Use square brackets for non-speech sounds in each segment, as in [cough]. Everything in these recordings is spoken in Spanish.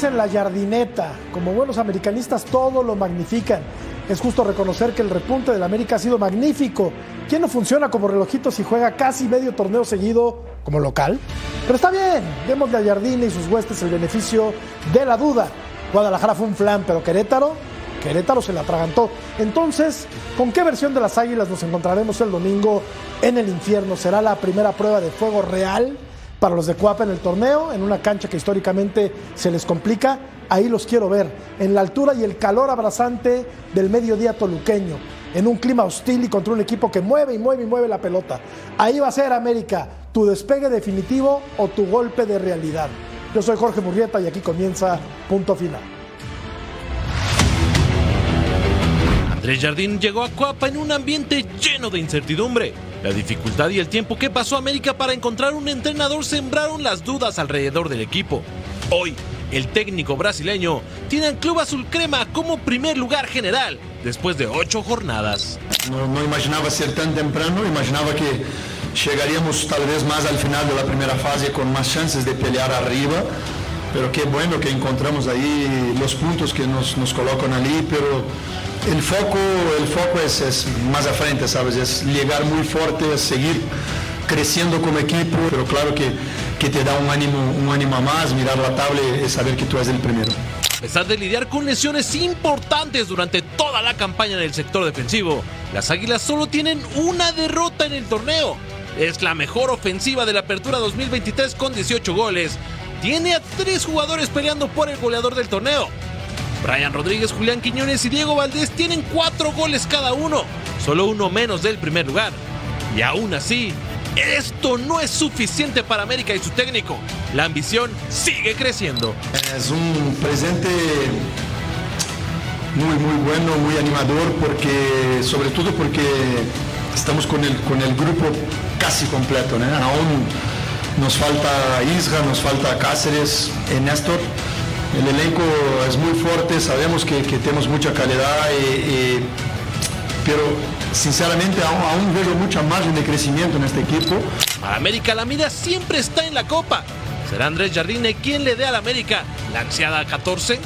Dicen la jardineta. Como buenos americanistas todo lo magnifican. Es justo reconocer que el repunte del América ha sido magnífico. ¿Quién no funciona como relojito si juega casi medio torneo seguido como local? Pero está bien, démosle a Jardine y sus huestes el beneficio de la duda. Guadalajara fue un flan, pero Querétaro, Querétaro se la atragantó. Entonces, ¿con qué versión de las Águilas nos encontraremos el domingo en el infierno? ¿Será la primera prueba de fuego real? Para los de Cuapa en el torneo, en una cancha que históricamente se les complica. Ahí los quiero ver, en la altura y el calor abrasante del mediodía toluqueño, en un clima hostil y contra un equipo que mueve y mueve y mueve la pelota. Ahí va a ser América, tu despegue definitivo o tu golpe de realidad. Yo soy Jorge Murrieta y aquí comienza Punto Final. Andrés Jardín llegó a Cuapa en un ambiente lleno de incertidumbre. La dificultad y el tiempo que pasó América para encontrar un entrenador sembraron las dudas alrededor del equipo. Hoy, el técnico brasileño tiene al Club Azul Crema como primer lugar general después de ocho jornadas. No, imaginaba ser tan temprano, imaginaba que llegaríamos tal vez más al final de la primera fase con más chances de pelear arriba. Pero qué bueno que encontramos ahí los puntos que nos, nos colocan allí, pero el foco, el foco es, es, más a ¿sabes? Es llegar muy fuerte, seguir creciendo como equipo, pero claro que, que te da un ánimo, un ánimo más, mirar la tabla y saber que tú eres el primero. A pesar de lidiar con lesiones importantes durante toda la campaña en el sector defensivo, las Águilas solo tienen una derrota en el torneo. Es la mejor ofensiva de la apertura 2023 con 18 goles. Tiene a tres jugadores peleando por el goleador del torneo. Brian Rodríguez, Julián Quiñones y Diego Valdés tienen cuatro goles cada uno, solo uno menos del primer lugar. Y aún así, esto no es suficiente para América y su técnico. La ambición sigue creciendo. Es un presente muy, muy bueno, muy animador, porque, sobre todo porque estamos con el, con el grupo casi completo. ¿no? Aún nos falta Isra, nos falta Cáceres, eh, Néstor. El elenco es muy fuerte, sabemos que, que tenemos mucha calidad, y, y, pero sinceramente aún, aún, veo mucha margen de crecimiento en este equipo. Para América la mira siempre está en la Copa. ¿Será Andrés Jardine quien le dé al América la ansiada 14?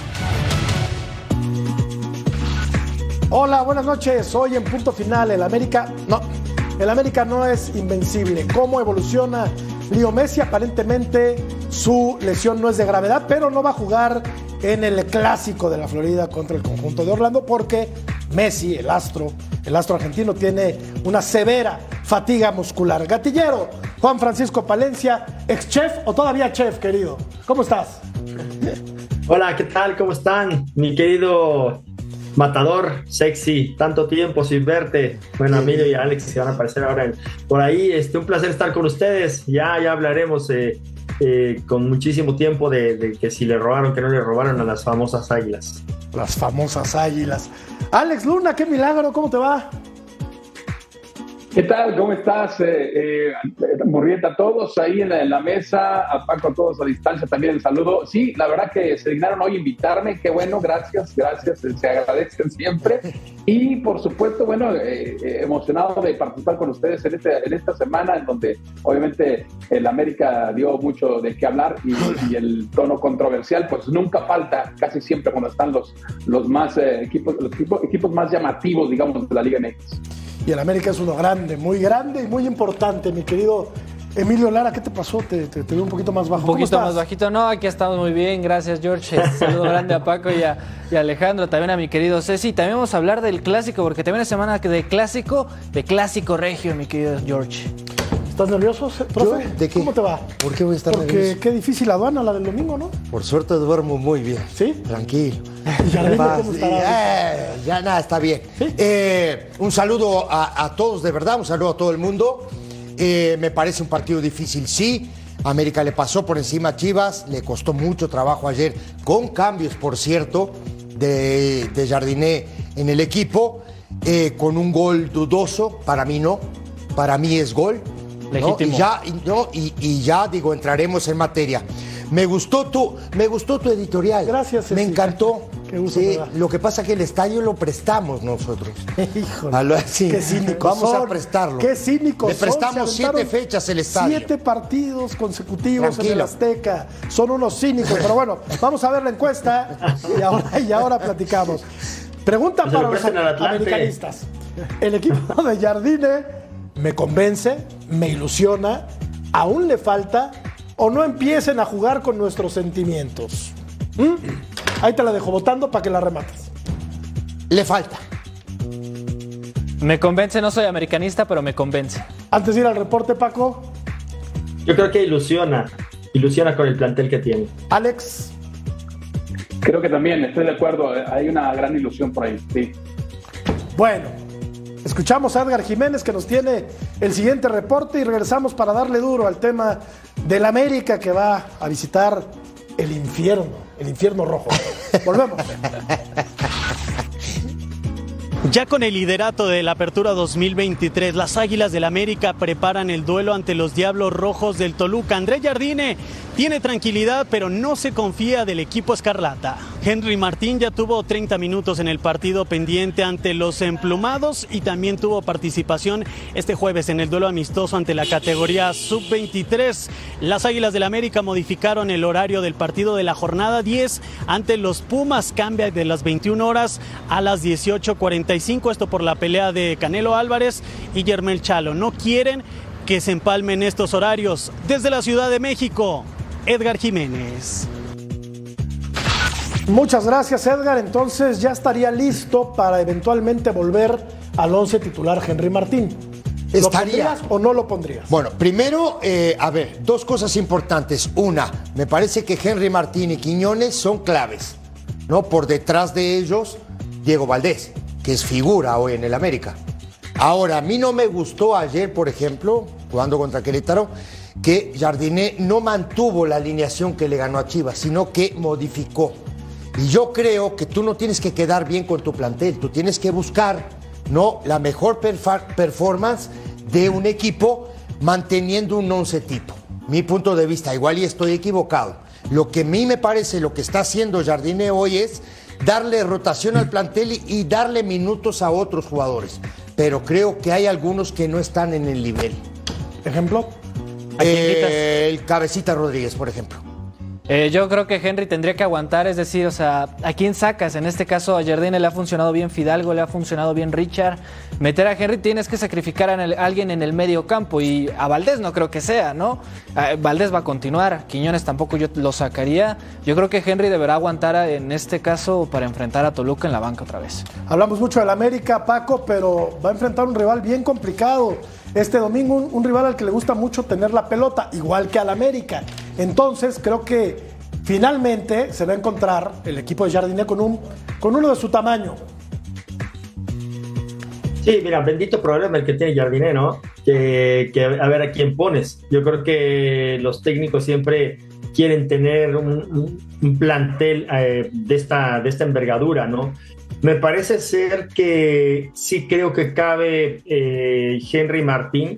Hola, buenas noches. Hoy en punto final, el América. No, el América no es invencible. ¿Cómo evoluciona Leo Messi? Aparentemente su lesión no es de gravedad, pero no va a jugar en el clásico de la Florida contra el conjunto de Orlando porque Messi, el astro, el astro argentino, tiene una severa fatiga muscular. Gatillero, Juan Francisco Palencia, ex chef o todavía chef, querido. ¿Cómo estás? Hola, ¿qué tal? ¿Cómo están? Mi querido Matador, sexy, tanto tiempo sin verte. Bueno, Emilio y Alex se van a aparecer ahora en, por ahí. Este, un placer estar con ustedes. Ya, ya hablaremos eh, eh, con muchísimo tiempo de, de, que si le robaron, que no le robaron a las famosas águilas. Las famosas águilas. Alex Luna, qué milagro, ¿cómo te va? ¿Qué tal? ¿Cómo estás? Eh, eh, Murrieta, a todos ahí en la, mesa, a Paco, a todos a distancia también el saludo. Sí, la verdad que se dignaron hoy invitarme, qué bueno, gracias, gracias, se agradecen siempre. Y por supuesto, bueno, eh, emocionado de participar con ustedes en, este, en esta semana, en donde obviamente el América dio mucho de qué hablar y, y el tono controversial, pues nunca falta, casi siempre cuando están los, los más equipos, los equipos, equipos más llamativos, digamos, de la Liga MX y el América es uno grande, muy grande y muy importante, mi querido Emilio Lara, ¿qué te pasó? Te, te, veo un poquito más bajo. Un poquito más bajito. No, aquí estamos muy bien. Gracias, George. Saludo grande a Paco y a, Alejandro. También a mi querido Ceci. También vamos a hablar del clásico, porque también es semana de clásico, de clásico regio, mi querido George. ¿Estás nervioso, profe? ¿De qué? ¿Cómo te va? ¿Por qué voy a estar Porque nervioso? qué difícil la aduana, la del domingo, ¿no? Por suerte duermo muy bien. ¿Sí? Tranquilo. [laughs] Ya, eh, ya nada, está bien. Eh, un saludo a, a todos, de verdad, un saludo a todo el mundo. Eh, me parece un partido difícil, sí. América le pasó por encima a Chivas, le costó mucho trabajo ayer, con cambios, por cierto, de, de Jardiné en el equipo, eh, con un gol dudoso, para mí no, para mí es gol. ¿No? Legítimo. Y, ya, y, no, y, y ya, digo, entraremos en materia. Me gustó tu, me gustó tu editorial. Gracias, Me encantó. Qué gusto Sí, lo que pasa es que el estadio lo prestamos nosotros. [laughs] Híjole. A lo- sí, Qué cínicos Vamos son. a prestarlo. Qué cínicos Le son, prestamos se siete fechas el estadio. Siete partidos consecutivos en el. Azteca. Son unos cínicos. Pero bueno, [laughs] vamos a ver la encuesta y ahora, y ahora platicamos. Pregunta para lo los americanistas. El equipo de Jardine me convence, me ilusiona, aún le falta o no empiecen a jugar con nuestros sentimientos. ¿Mm? Ahí te la dejo votando para que la remates. Le falta. Me convence, no soy americanista, pero me convence. Antes de ir al reporte, Paco, Yo creo que ilusiona, ilusiona con el plantel que tiene. Alex, Creo que también, estoy de acuerdo, eh, hay una gran ilusión por ahí, sí. Bueno, escuchamos a Edgar Jiménez que nos tiene el siguiente reporte y regresamos para darle duro al tema del América que va a visitar el infierno, el infierno rojo. Volvemos. Ya con el liderato de la Apertura 2023, las Águilas del América preparan el duelo ante los Diablos Rojos del Toluca. André Jardine tiene tranquilidad, pero no se confía del equipo escarlata. Henry Martín ya tuvo 30 minutos en el partido pendiente ante los emplumados y también tuvo participación este jueves en el duelo amistoso ante la categoría sub-23. Las Águilas del América modificaron el horario del partido de la jornada 10 ante los Pumas. Cambia de las 21 horas a las 18.45. Esto por la pelea de Canelo Álvarez y Yermel Chalo. No quieren que se empalmen estos horarios. Desde la Ciudad de México, Edgar Jiménez. Muchas gracias, Edgar. Entonces ya estaría listo para eventualmente volver al once titular Henry Martín. ¿Lo Estaría. pondrías o no lo pondrías? Bueno, primero, eh, a ver, dos cosas importantes. Una, me parece que Henry Martín y Quiñones son claves, ¿no? Por detrás de ellos, Diego Valdés, que es figura hoy en el América. Ahora, a mí no me gustó ayer, por ejemplo, jugando contra Querétaro, que Jardiné no mantuvo la alineación que le ganó a Chivas, sino que modificó. Y yo creo que tú no tienes que quedar bien con tu plantel, tú tienes que buscar no la mejor perfa- performance de un equipo manteniendo un once tipo. Mi punto de vista, igual y estoy equivocado. Lo que a mí me parece, lo que está haciendo Jardine hoy es darle rotación al plantel y, darle minutos a otros jugadores. Pero creo que hay algunos que no están en el nivel. Ejemplo. Eh, el Cabecita Rodríguez, por ejemplo. Eh, yo creo que Henry tendría que aguantar, es decir, o sea, ¿a quién sacas? En este caso a Jardine le ha funcionado bien Fidalgo, le ha funcionado bien Richard. Meter a Henry tienes que sacrificar a alguien en el medio campo y a Valdés no creo que sea, ¿no? Eh, Valdés va a continuar, Quiñones tampoco yo lo sacaría. Yo creo que Henry deberá aguantar en este caso para enfrentar a Toluca en la banca otra vez. Hablamos mucho del América, Paco, pero va a enfrentar un rival bien complicado. Este domingo, un, rival al que le gusta mucho tener la pelota, igual que al América. Entonces, creo que finalmente se va a encontrar el equipo de Jardiné con, un, con uno de su tamaño. Sí, mira, bendito problema el que tiene Jardiné, ¿no? Que, a ver a quién pones. Yo creo que los técnicos siempre quieren tener un plantel eh, de, esta, de esta envergadura, ¿no? Me parece ser que sí creo que cabe eh, Henry Martín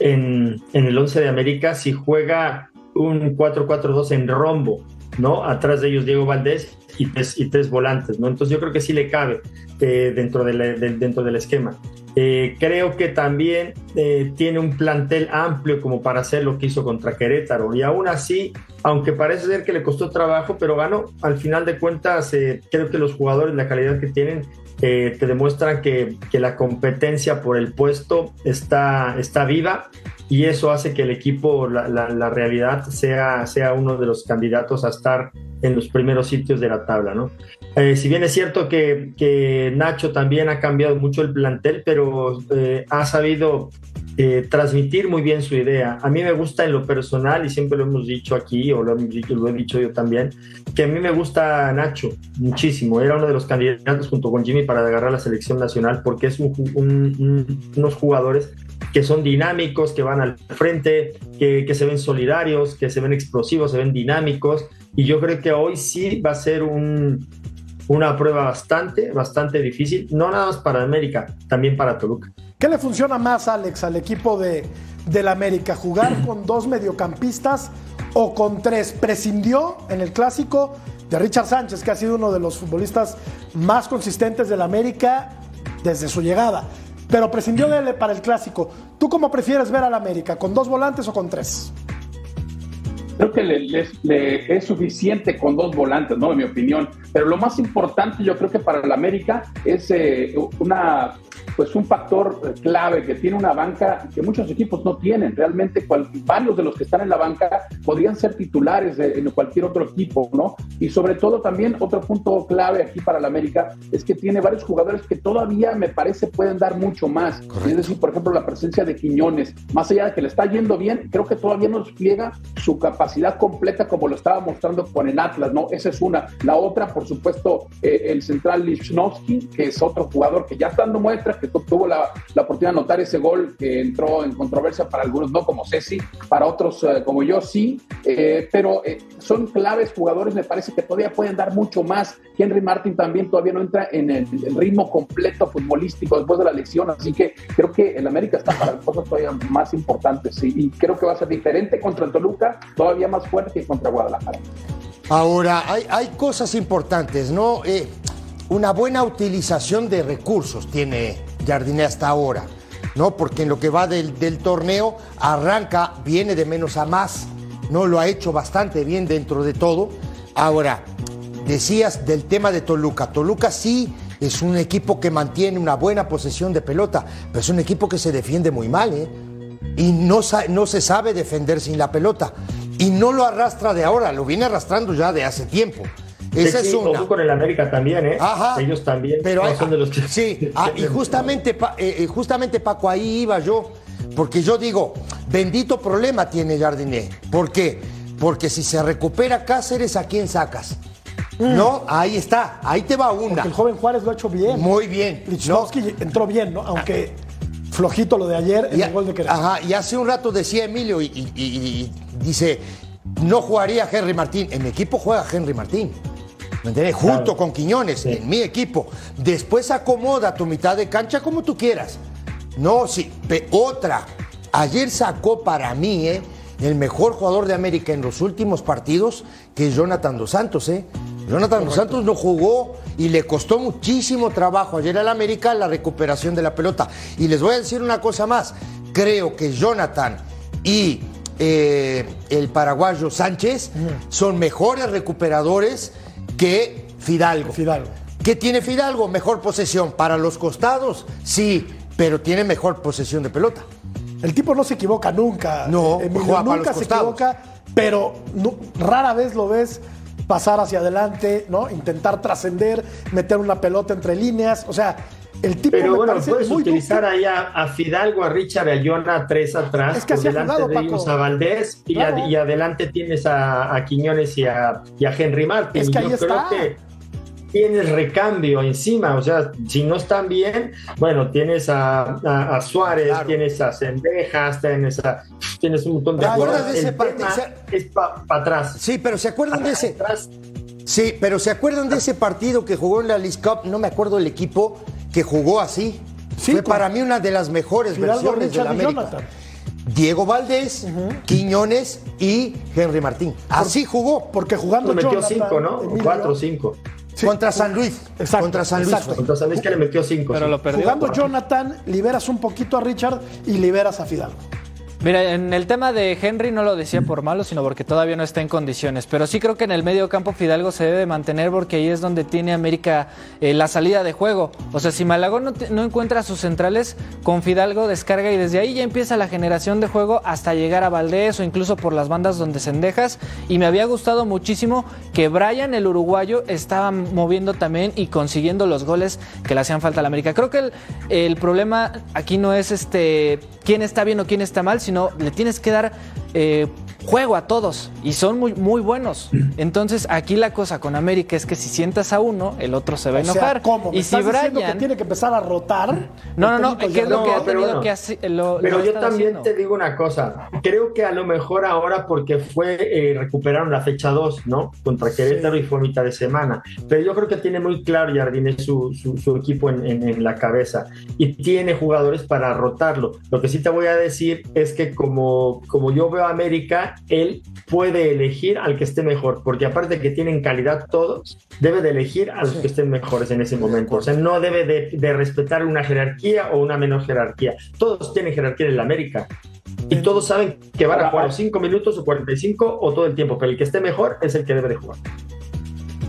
en, el 11 de América si juega un 4-4-2 en rombo, ¿no? Atrás de ellos Diego Valdés y tres, y tres volantes, ¿no? Entonces yo creo que sí le cabe eh, dentro, de la- de- dentro del esquema. Eh, creo que también eh, tiene un plantel amplio como para hacer lo que hizo contra Querétaro y aún así, aunque parece ser que le costó trabajo, pero ganó. Al final de cuentas, eh, creo que los jugadores, la calidad que tienen, eh, te demuestran que, que, la competencia por el puesto está, está viva y eso hace que el equipo, la, la, realidad, sea, sea uno de los candidatos a estar en los primeros sitios de la tabla, ¿no? Eh, si bien es cierto que, que, Nacho también ha cambiado mucho el plantel, pero eh, ha sabido eh, transmitir muy bien su idea. A mí me gusta en lo personal, y siempre lo hemos dicho aquí, o lo, lo he dicho yo también, que a mí me gusta Nacho muchísimo. Era uno de los candidatos junto con Jimmy para agarrar la selección nacional, porque es unos jugadores que son dinámicos, que van al frente, que, que, se ven solidarios, que se ven explosivos, se ven dinámicos. Y yo creo que hoy sí va a ser un, una prueba bastante, bastante difícil, no nada más para América, también para Toluca. ¿Qué le funciona más, Alex, al equipo de, del América? ¿Jugar con dos mediocampistas o con tres? Prescindió en el clásico de Richard Sánchez, que ha sido uno de los futbolistas más consistentes del América desde su llegada. Pero prescindió de él para el clásico. ¿Tú cómo prefieres ver al América? ¿Con dos volantes o con tres? Creo que le, es suficiente con dos volantes, ¿no? En mi opinión. Pero lo más importante, yo creo que para el América es eh, una pues un factor eh, clave que tiene una banca que muchos equipos no tienen. Realmente varios de los que están en la banca podrían ser titulares en cualquier otro equipo, ¿no? Y sobre todo también otro punto clave aquí para el América es que tiene varios jugadores que todavía me parece pueden dar mucho más. Es decir, por ejemplo, la presencia de Quiñones, más allá de que le está yendo bien, creo que todavía no despliega su capacidad completa como lo estaba mostrando con el Atlas, ¿no? Esa es una. La otra, por supuesto, eh, el central Lichnowsky, que es otro jugador que ya está dando muestras tuvo la, oportunidad de anotar ese gol que entró en controversia para algunos, no como Ceci, para otros eh, como yo sí, eh, pero eh, son claves jugadores, me parece que todavía pueden dar mucho más. Henry Martin también todavía no entra en el, ritmo completo futbolístico después de la elección, así que creo que el América está para cosas todavía más importantes y creo que va a ser diferente contra el Toluca, todavía más fuerte que contra Guadalajara. Ahora, hay, hay cosas importantes, ¿no? una buena utilización de recursos tiene Jardiné hasta ahora, ¿no? Porque en lo que va del, torneo arranca, viene de menos a más, ¿no? Lo ha hecho bastante bien dentro de todo. Ahora, decías del tema de Toluca. Toluca sí es un equipo que mantiene una buena posesión de pelota, pero es un equipo que se defiende muy mal, ¿eh? Y no se sabe defender sin la pelota. Y no lo arrastra de ahora, lo viene arrastrando ya de hace tiempo. Esa es una. con el América también, ¿eh? Ajá. Ellos también. Pero son de los que... Sí, [laughs] ah, y justamente, eh, eh, justamente Paco, ahí iba yo. Porque yo digo, bendito problema tiene Jardiné. ¿Por qué? Porque si se recupera Cáceres, ¿a quién sacas? Mm. No, ahí está, ahí te va una. Porque el joven Juárez lo ha hecho bien. Muy bien. Lichnowsky entró bien, ¿no? Aunque flojito lo de ayer en el gol de Querétaro. Ajá, y hace un rato decía Emilio y, y dice, no jugaría Henry Martín. En mi equipo juega Henry Martín. ¿Me entiendes? Junto con Quiñones, en mi equipo. Después acomoda tu mitad de cancha como tú quieras. No, sí. otra. Ayer sacó para mí, ¿eh? El mejor jugador de América en los últimos partidos, que es Jonathan Dos Santos, ¿eh? Jonathan Dos Santos no jugó y le costó muchísimo trabajo ayer al América la recuperación de la pelota. Y les voy a decir una cosa más. Creo que Jonathan y eh, el paraguayo Sánchez son mejores recuperadores que Fidalgo. Fidalgo. ¿Qué tiene Fidalgo? Mejor posesión. Para los costados, sí, pero tiene mejor posesión de pelota. El tipo no se equivoca nunca. No, nunca se equivoca, pero rara vez lo ves pasar hacia adelante, ¿no? Intentar trascender, meter una pelota entre líneas. O sea, el tipo Pero bueno, puedes utilizar ahí a, Fidalgo, a Richard, a Jonah tres atrás, es que delante de ellos a Valdés y, adelante tienes a, Quiñones y a, Henry Martin. Es que ahí Yo está. creo que tienes recambio encima, o sea, si no están bien, bueno, tienes a, Suárez, tienes a Cendejas, tienes a tienes un montón de jugadores. De ese es para atrás. Sí, pero se acuerdan de ese. Sí, pero se acuerdan de ese partido que jugó en la League Cup, no me acuerdo el equipo que jugó así. Fue para mí una de las mejores versiones de la América. Diego Valdés, Quiñones y Henry Martín. Así jugó. Porque jugando metió cinco, ¿no? cuatro o cinco. Contra San Luis. Exacto, contra San Luis. Contra San Luis que le metió cinco. Pero lo perdió. Jugando Jonathan, liberas un poquito a Richard y liberas a Fidalgo. Mira, en el tema de Henry no lo decía por malo, sino porque todavía no está en condiciones. Pero sí creo que en el medio campo Fidalgo se debe mantener porque ahí es donde tiene América eh, la salida de juego. O sea, si Malagón no, no, encuentra sus centrales, con Fidalgo descarga y desde ahí ya empieza la generación de juego hasta llegar a Valdés o incluso por las bandas donde se endejas. Y me había gustado muchísimo que Brian, el uruguayo, estaba moviendo también y consiguiendo los goles que le hacían falta a la América. Creo que el, el problema aquí no es este quién está bien o quién está mal, sino le tienes que dar eh, juego a todos y son muy, muy buenos. Entonces, aquí la cosa con América es que si sientas a uno, el otro se va a enojar. ¿cómo? ¿Me y estás si diciendo Brian. que tiene que empezar a rotar. No, no, no, técnico ¿qué es lo que ha No, pero tenido bueno. que hacer? Lo, Pero lo yo también haciendo. te digo una cosa. Creo que a lo mejor ahora porque fue eh, recuperaron la fecha 2, ¿no? Contra Querétaro y fue mitad de semana. Pero yo creo que tiene muy claro Jardine su, su, su equipo en, en- en la cabeza y tiene jugadores para rotarlo. Lo que sí te voy a decir es que como, como yo veo a América, él puede elegir al que esté mejor, porque aparte de que tienen calidad todos, debe de elegir a los que estén mejores en ese momento. O sea, no debe de, de respetar una jerarquía o una menor jerarquía. Todos tienen jerarquía en la América. Y todos saben que van a jugar 5 minutos o 45 o todo el tiempo, pero el que esté mejor es el que debe de jugar.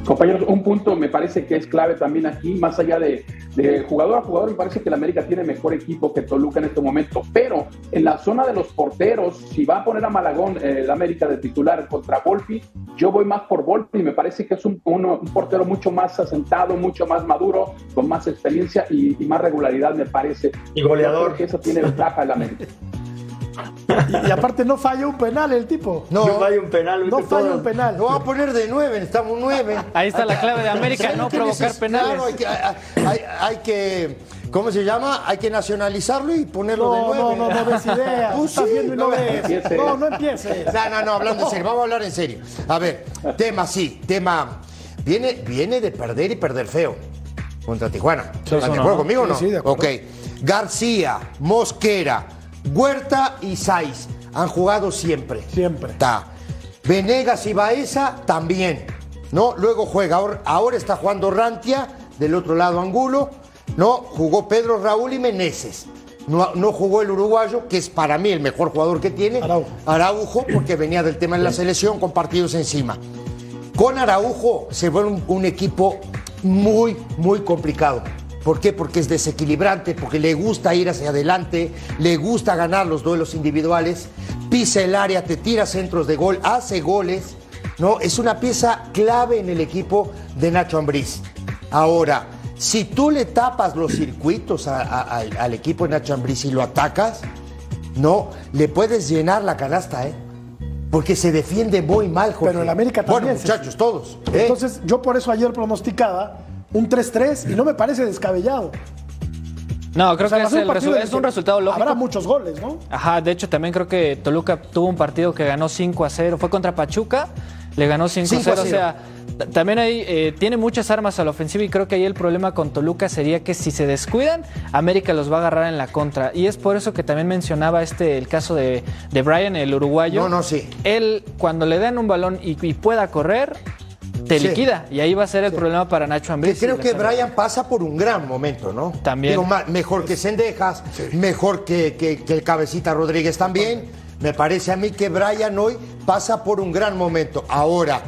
Compañeros, un punto me parece que es clave también aquí, más allá de, de jugador a jugador, me parece que la América tiene mejor equipo que Toluca en este momento, pero en la zona de los porteros, si va a poner a Malagón eh, la América de titular contra Volpi, yo voy más por Volpi, me parece que es un, un portero mucho más asentado, mucho más maduro, con más experiencia y, y más regularidad, me parece. Y goleador. Que eso tiene ventaja en la América. [laughs] Y, y aparte no falla un penal el tipo. No, No falla un penal. No falla un penal. lo va a poner de nueve, estamos nueve. Ahí está la clave de América, ¿Sabes no provocar neces- penales. Claro, hay que, hay, hay- hay que, ¿cómo se llama? Hay que nacionalizarlo y ponerlo de No, nueve. no, no, no ves ideas. [laughs] Estás sí, viendo y no no ves. No, no empieces. No, no, no, hablando en serio, vamos a hablar en serio. A ver, tema sí, tema. Viene, viene de perder y perder feo contra Tijuana. ¿Están de no, acuerdo no. conmigo o Sí, no? sí, de acuerdo. Ok. García, Mosquera, Huerta y Saiz han jugado siempre. Siempre. Está. Venegas y Baeza también. ¿No? Luego juega, ahora, ahora está jugando Rantia, del otro lado Angulo. ¿No? Jugó Pedro Raúl y Meneses. No, no jugó el uruguayo, que es para mí el mejor jugador que tiene. Araujo. Araujo, porque venía del tema de la selección con partidos encima. Con Araujo se vuelve un, un equipo muy, muy complicado. ¿Por qué? Porque es desequilibrante, porque le gusta ir hacia adelante, le gusta ganar los duelos individuales, pisa el área, te tira centros de gol, hace goles. ¿no? Es una pieza clave en el equipo de Nacho Ambriz. Ahora, si tú le tapas los circuitos a- a- al, al equipo de Nacho Ambriz y lo atacas, no, le puedes llenar la canasta, ¿eh? Porque se defiende muy mal, Jorge. Pero el América también, Bueno, muchachos, todos. ¿eh? Entonces, yo por eso ayer pronosticaba un 3-3 y no me parece descabellado. No, creo O sea, que es, el resu- un resultado lógico. Habrá muchos goles, ¿no? Ajá, de hecho también creo que Toluca tuvo un partido que ganó 5 a 0, fue contra Pachuca, le ganó 5 a 5 a 0, o 0. sea, también ahí eh, tiene muchas armas a la ofensiva y creo que ahí el problema con Toluca sería que si se descuidan, América los va a agarrar en la contra. Y es por eso que también mencionaba este el caso de, de Brian, el uruguayo. No, no, sí. Él, cuando le dan un balón y, y pueda correr, te Sí. liquida. Y ahí va a ser el problema para Nacho Ambriz. creo que Brian pasa por un gran momento, ¿no? También. Digo, mejor que Sendejas, mejor que, que- que el Cabecita Rodríguez también. Me parece a mí que Brian hoy pasa por un gran momento. Ahora,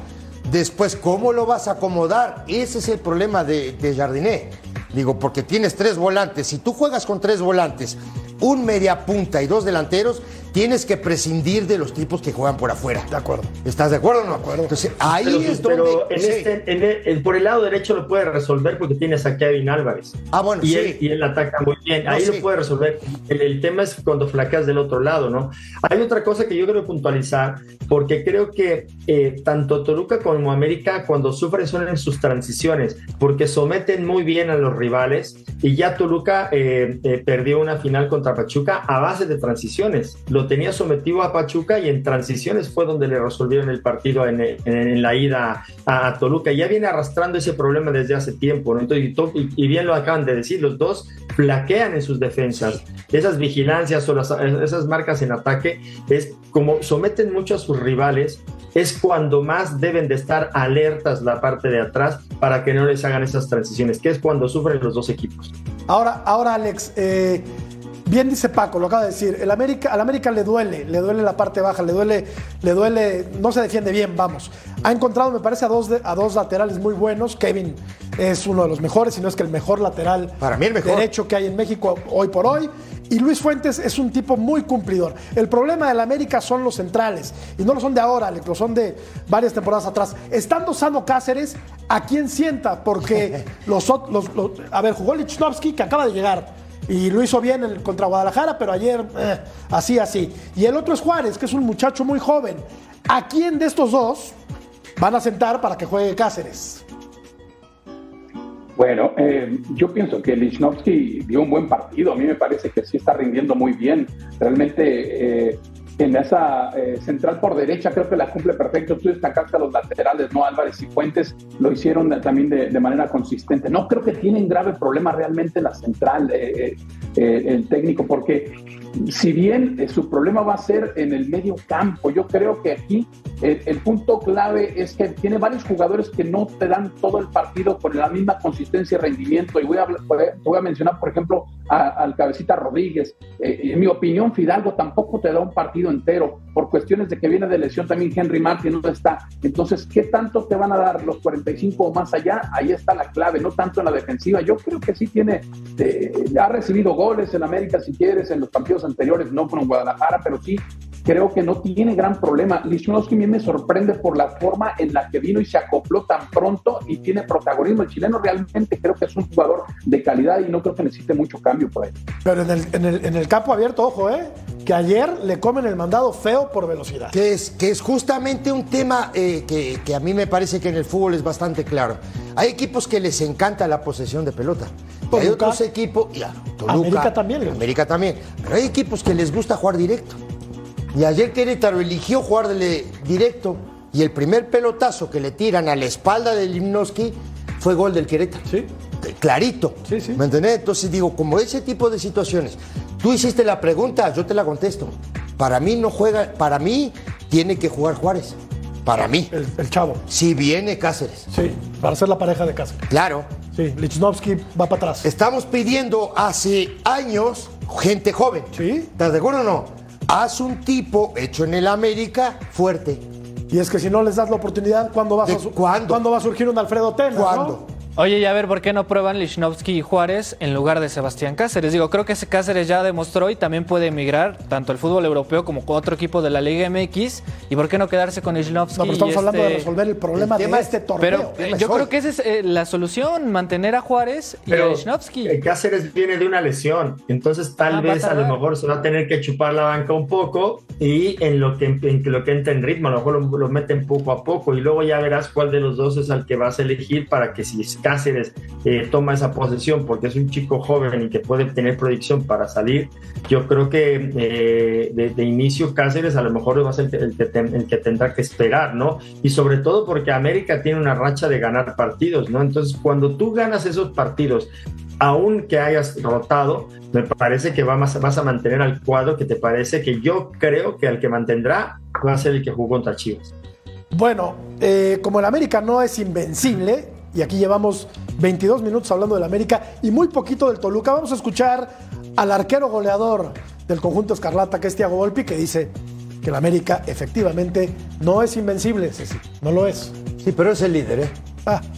después, ¿cómo lo vas a acomodar? Ese es el problema de, de Jardiné. Digo, porque tienes tres volantes. Si tú juegas con tres volantes, un media punta y dos delanteros, tienes que prescindir de los tipos que juegan por afuera. De acuerdo. ¿Estás de acuerdo o no? Entonces, ahí Pero, es donde. pero en sí. este, en el- en- por el lado derecho lo puede resolver porque tienes a Kevin Álvarez. Ah, bueno, y, sí. él, y él ataca muy bien. No, Ahí sí. lo puede resolver. El, el tema es cuando flaqueas del otro lado, ¿no? Hay otra cosa que yo quiero puntualizar porque creo que eh, tanto Toluca como América cuando sufren son en sus transiciones porque someten muy bien a los rivales y ya Toluca eh, eh, perdió una final contra Pachuca a base de transiciones. Lo tenía sometido a Pachuca y en transiciones fue donde le resolvieron el partido en, la ida a, a Toluca. Ya viene arrastrando ese problema desde hace tiempo. Entonces, y, bien lo acaban de decir, los dos flaquean en sus defensas. Esas vigilancias o esas marcas en ataque es como someten mucho a sus rivales, es cuando más deben de estar alertas la parte de atrás para que no les hagan esas transiciones, que es cuando sufren los dos equipos. Ahora, ahora Alex, eh, bien dice Paco, lo acaba de decir, el América, al América le duele, le duele la parte baja, le duele, le duele, no se defiende bien, vamos. Ha encontrado, me parece, a dos, de- a dos laterales muy buenos. Kevin es uno de los mejores, si no es que el mejor lateral Para mí el mejor. derecho que hay en México hoy por hoy. Y Luis Fuentes es un tipo muy cumplidor. El problema del América son los centrales. Y no lo son de ahora, lo son de varias temporadas atrás. Estando sano Cáceres, ¿a quién sienta? Porque [laughs] los, los- los- a ver, jugó Lichnowsky, que acaba de llegar. Y lo hizo bien en- contra Guadalajara, pero ayer eh, así, así. Y el otro es Juárez, que es un muchacho muy joven. ¿A quién de estos dos van a sentar para que juegue Cáceres? Bueno, eh, yo pienso que Lichnowsky dio un buen partido. A mí me parece que sí está rindiendo muy bien. Realmente eh, en esa eh, central por derecha creo que la cumple perfecto. Tú destacaste a los laterales, ¿no? Álvarez y Fuentes lo hicieron también de, manera consistente. No creo que tienen grave problema realmente la central, eh, eh, el técnico, porque si bien eh, su problema va a ser en el medio campo, yo creo que aquí eh, el punto clave es que tiene varios jugadores que no te dan todo el partido con la misma consistencia y rendimiento. Y voy a, voy a- mencionar, por ejemplo, a- al cabecita Rodríguez. Eh, en mi opinión, Fidalgo tampoco te da un partido entero. Por cuestiones de que viene de lesión también Henry Martin no está. Entonces, ¿qué tanto te van a dar los 45 o más allá? Ahí está la clave, no tanto en la defensiva. Yo creo que sí tiene, ha recibido goles en América, si quieres, en los partidos anteriores, no con Guadalajara, pero sí creo que no tiene gran problema. Lichnowsky a mí me sorprende por la forma en la que vino y se acopló tan pronto y tiene protagonismo. El chileno realmente creo que es un jugador de calidad y no creo que necesite mucho cambio por ahí. Pero en el, en el- en el campo abierto, ojo, ¿eh? Que ayer le comen el mandado feo por velocidad. Que es, que es justamente un tema eh, que, que a mí me parece que en el fútbol es bastante claro. Hay equipos que les encanta la posesión de pelota. Y hay otros equipos, ya, Toluca, América también. América también. Pero hay equipos que les gusta jugar directo. Y ayer Querétaro eligió jugarle directo. Y el primer pelotazo que le tiran a la espalda de Limnoski fue gol del Querétaro. Sí. Clarito. Sí, sí. ¿Me entendés? Entonces digo, como ese tipo de situaciones, tú hiciste la pregunta, yo te la contesto. Para mí no juega, para mí tiene que jugar Juárez. Para mí. El, el chavo. Si viene Cáceres. Sí, para ser la pareja de Cáceres. Claro. Sí, Lichnowsky va para atrás. Estamos pidiendo hace años gente joven. Sí. ¿Estás de acuerdo o no? Haz un tipo hecho en el América fuerte. Y es que si no les das la oportunidad, ¿cuándo, vas ¿De a su- cuándo? va a surgir un Alfredo Tena? no? Oye, y a ver, ¿por qué no prueban Lichnowsky y Juárez en lugar de Sebastián Cáceres? Digo, creo que ese Cáceres ya demostró y también puede emigrar tanto al fútbol europeo como con otro equipo de la Liga MX. ¿Y por qué no quedarse con Lichnowsky? No, pero estamos y hablando de este- resolver el problema El tema de es- este torneo. Pero eh, yo hoy. creo que esa es eh, la solución, mantener a Juárez y a Pero Lichnowsky. eh, Cáceres viene de una lesión, entonces tal Ah, a vez a lo mejor se va a tener que chupar la banca un poco y en lo que, en lo que entra en ritmo, a lo mejor lo, lo meten poco a poco y luego ya verás cuál de los dos es al que vas a elegir para que si Cáceres eh, toma esa posesión porque es un chico joven y que puede tener proyección para salir, yo creo que eh, de, de inicio Cáceres a lo mejor va a ser el que, ten- el que tendrá que esperar, ¿no? Y sobre todo porque América tiene una racha de ganar partidos, ¿no? Entonces cuando tú ganas esos partidos, aun que hayas rotado, me parece que va más- vas a mantener al cuadro que te parece que yo creo que al que mantendrá va a ser el que jugó contra Chivas. Bueno, eh, como el América no es invencible, y aquí llevamos 22 minutos hablando del América y muy poquito del Toluca, vamos a escuchar al arquero goleador del conjunto Escarlata, que es Thiago Volpi, que dice que el América efectivamente no es invencible, Ceci, no lo es. Sí, pero es el líder, ¿eh? Ah, [laughs]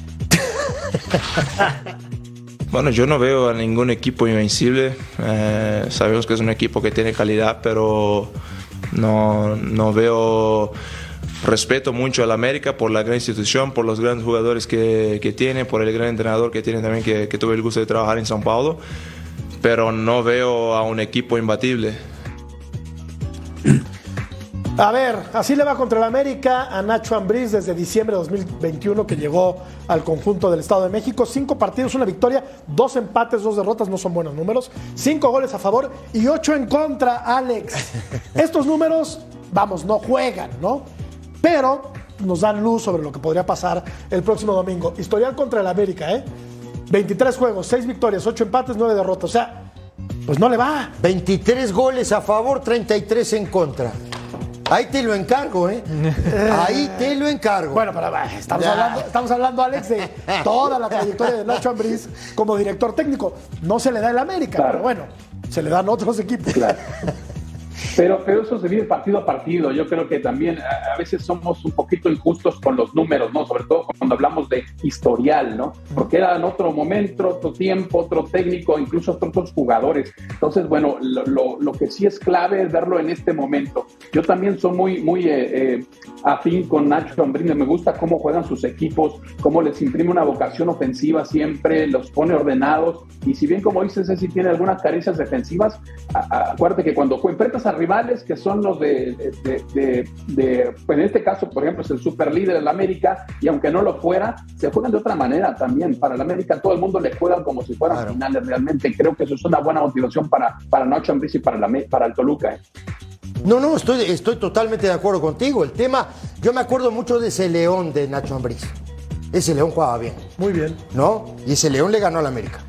Bueno, yo no veo a ningún equipo invencible. Eh, sabemos que es un equipo que tiene calidad, pero no, no veo. Respeto mucho al América por la gran institución, por los grandes jugadores que, que tiene, por el gran entrenador que tiene también, que, que tuve el gusto de trabajar en São Paulo, pero no veo a un equipo imbatible. A ver, así le va contra el América a Nacho Ambriz desde diciembre de 2021 que llegó al conjunto del Estado de México. Cinco partidos, una victoria, dos empates, dos derrotas, no son buenos números. Cinco goles a favor y ocho en contra, Alex. [laughs] Estos números, vamos, no juegan, ¿no? Pero nos dan luz sobre lo que podría pasar el próximo domingo. Historial contra el América, ¿eh? 23 juegos, 6 victorias, 8 empates, 9 derrotas. O sea, pues no le va. 23 goles a favor, 33 en contra. Ahí te lo encargo, ¿eh? [laughs] Ahí te lo encargo. Bueno, pero bah, estamos Ya. hablando, estamos hablando, Alex, de toda la trayectoria de Nacho Ambriz como director técnico. No se le da el América, Claro. pero bueno, se le dan a otros equipos. [laughs] Pero, pero eso se vive partido a partido. Yo creo que también a, veces somos un poquito injustos con los números, ¿no? Sobre todo cuando hablamos de historial, ¿no? Porque era en otro momento, otro tiempo, otro técnico, incluso otros jugadores. Entonces, bueno, lo, lo, lo que sí es clave es verlo en este momento. Yo también soy muy, muy eh, eh, afín con Nacho Ambriz. Me gusta cómo juegan sus equipos, cómo les imprime una vocación ofensiva siempre, los pone ordenados. Y si bien, como dices, si tiene algunas carencias defensivas, a, a, acuérdate que cuando enfrentas a rivales que son los de, de, de, de, pues en este caso, por ejemplo, es el super líder de la América, y aunque no lo fuera, se juegan de otra manera también. Para la América todo el mundo le juegan como si fueran claro. finales realmente. Creo que eso es una buena motivación para, para Nacho Ambriz y para, la, para el Toluca. ¿eh? No, no, estoy, estoy totalmente de acuerdo contigo. El tema, yo me acuerdo mucho de ese León de Nacho Ambriz. Ese León jugaba bien. Muy bien. ¿No? Y ese León le ganó a la América.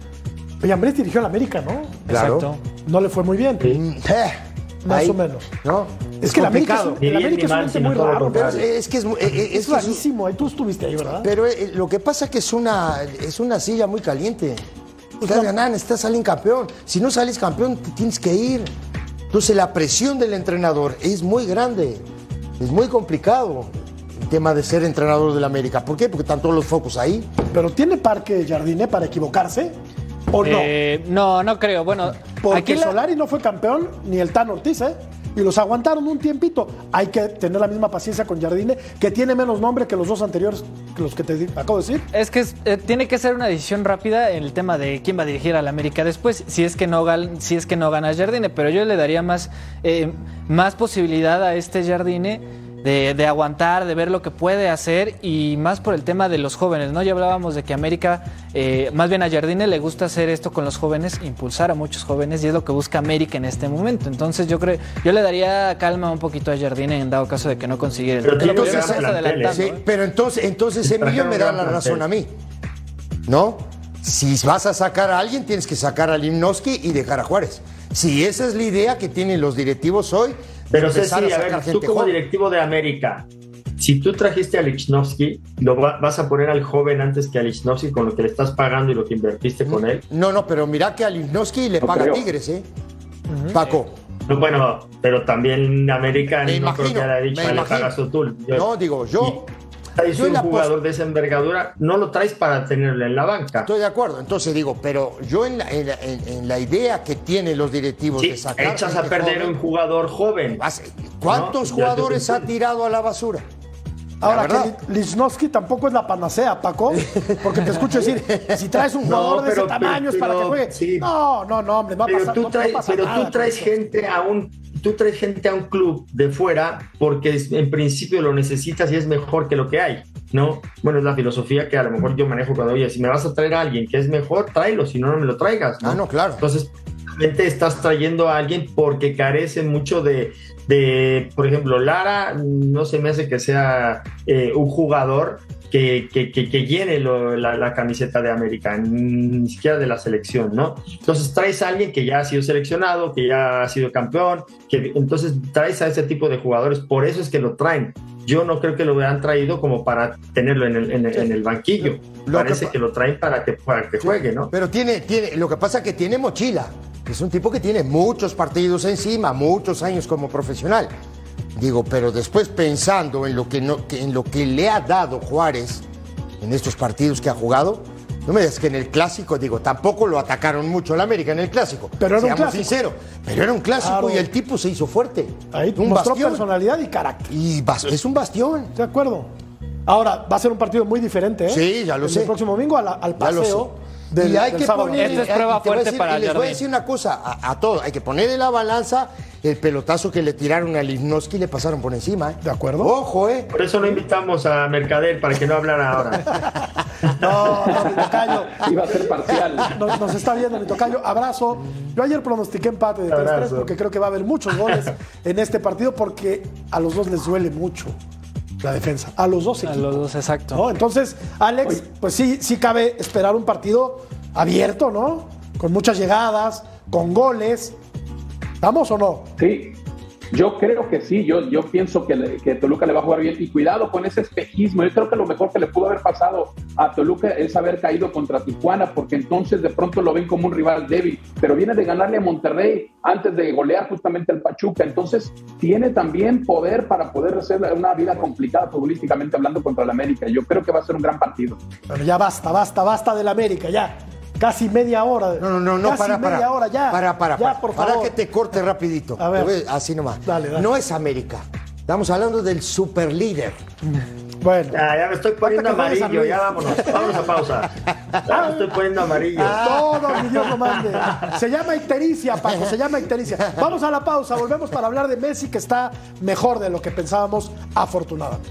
Y Ambriz dirigió a la América, ¿no? Claro. Exacto. No le fue muy bien. Sí. Eh, más ahí, o menos. ¿No? Es, que la América, es, el América es un muy raro. Pero es, que es, es, es, es rarísimo. Tú estuviste ahí, ¿verdad? Pero eh, lo que pasa es que es una, es una silla muy caliente. Estás ganando, estás saliendo campeón. Si no sales campeón, te tienes que ir. Entonces la presión del entrenador es muy grande. Es muy complicado el tema de ser entrenador del América. ¿Por qué? Porque están todos los focos ahí. Pero ¿tiene Parque Jardine para equivocarse? ¿O no? Eh, no, no creo. Bueno, porque la... Solari no fue campeón, ni el Tan Ortiz, ¿eh? Y los aguantaron un tiempito. Hay que tener la misma paciencia con Jardine, que tiene menos nombre que los dos anteriores, que los que te acabo de decir. Es que es, eh, tiene que ser una decisión rápida en el tema de quién va a dirigir a la América después, si es que no, si es que no gana Jardine. Pero yo le daría más, eh, más posibilidad a este Jardine de, de, aguantar, de ver lo que puede hacer y más por el tema de los jóvenes, ¿no? Ya hablábamos de que América, eh, más bien a Jardine le gusta hacer esto con los jóvenes, impulsar a muchos jóvenes y es lo que busca América en este momento. Entonces yo creo, yo le daría calma un poquito a Jardine en dado caso de que no consiguiera el pero, entonces, sí, ¿eh? pero entonces, entonces Emilio me da la razón a mí, ¿no? Si vas a sacar a alguien, tienes que sacar a Limnowski y dejar a Juárez. Si esa es la idea que tienen los directivos hoy, pero Ceci, a, a ver, tú como joven. directivo de América, si tú trajiste a Lichnowsky, ¿lo va, vas a poner al joven antes que a Lichnowsky con lo que le estás pagando y lo que invertiste con él? No, no, pero mira que a Lichnowsky le no paga creo. Tigres, ¿eh? Uh -huh. Paco. No, bueno, pero también América me no imagino, creo que haya dicho le paga Sotul. No, digo, yo... traes un jugador de esa envergadura, no lo traes para tenerlo en la banca. Estoy de acuerdo, entonces digo, pero yo en la, en la, en, en la idea que tienen los directivos sí, de sacar. Echas a perder joven, un jugador joven. ¿Cuántos ¿no? jugadores ha tirado a la basura? Ahora, que Lichnowsky tampoco es la panacea, Paco, porque te escucho decir, [laughs] si traes un jugador no, pero, de ese tamaño pero, es para que juegue. Sí. No, no, no, hombre, va a pero pasar, tú no traes, pasa Pero nada, tú traes gente a un tú traes gente a un club de fuera porque en principio lo necesitas y es mejor que lo que hay, ¿no? Bueno, es la filosofía que a lo mejor yo manejo cuando, oye, si me vas a traer a alguien que es mejor, tráelo, si no, no me lo traigas. ¿no? Ah, no, claro. Entonces, estás trayendo a alguien porque carece mucho de, de, por ejemplo, Lara no se me hace que sea eh, un jugador que, que, que, que llene lo, la, la, camiseta de América, ni siquiera de la selección, ¿no? Entonces traes a alguien que ya ha sido seleccionado, que ya ha sido campeón, que entonces traes a ese tipo de jugadores, por eso es que lo traen. Yo no creo que lo hubieran traído como para tenerlo en el, en el, en el banquillo. Lo Parece que, que, lo traen para que, para que juegue, ¿no? Pero tiene, tiene, lo que pasa es que tiene mochila. Es un tipo que tiene muchos partidos encima, muchos años como profesional. Digo, pero después pensando en lo que, no, que, en lo que le ha dado Juárez en estos partidos que ha jugado, no me digas que en el clásico, digo, tampoco lo atacaron mucho el América en el clásico. Pero era Seamos un clásico. sincero, pero era un clásico Claro. y el tipo se hizo fuerte. Ahí un mostró bastión. personalidad y carácter. Y es un bastión. De acuerdo. Ahora, va a ser un partido muy diferente, ¿eh? Sí, ya lo el sé. El próximo domingo al, paseo. Del, y hay del que sábado. poner, Esta es prueba y te voy a fuerte decir- para y les voy a decir una cosa a, a todos, hay que poner en la balanza el pelotazo que le tiraron a Lichnowsky y le pasaron por encima. ¿eh? ¿De acuerdo? Ojo, ¿eh? Por eso no invitamos a Mercader para que no hablara ahora. [laughs] No, no, mi tocayo. Iba a ser parcial. Nos, nos está viendo mi tocayo. Abrazo. Yo ayer pronostiqué empate de 3-3 Abrazo. porque creo que va a haber muchos goles en este partido porque a los dos les duele mucho la defensa. A los dos A equipos. los dos, exacto. ¿no? Entonces, Alex, pues sí, sí cabe esperar un partido abierto, ¿no? Con muchas llegadas, con goles. ¿Vamos o no? Sí, Yo creo que sí, yo, yo pienso que, que, Toluca le va a jugar bien y cuidado con ese espejismo. Yo creo que lo mejor que le pudo haber pasado a Toluca es haber caído contra Tijuana, porque entonces de pronto lo ven como un rival débil, pero viene de ganarle a Monterrey antes de golear justamente al Pachuca. Entonces tiene también poder para poder hacer una vida complicada futbolísticamente hablando contra el América. Yo creo que va a ser un gran partido. Pero ya basta, basta, basta del América, ya casi media hora. No, no, no, no casi para, media para. hora ya. Para, para, ya, para. por favor. Para que te corte rapidito. A ver. Voy- Así nomás. Dale, dale. No es América. Estamos hablando del super líder. Bueno, Ya, ya me estoy poniendo amarillo, ya vámonos, vámonos a pausa. Ya me estoy poniendo amarillo. todo mi Dios lo mande. Se llama ictericia, Paco, se llama ictericia. Vamos a la pausa, volvemos para hablar de Messi, que está mejor de lo que pensábamos, afortunadamente.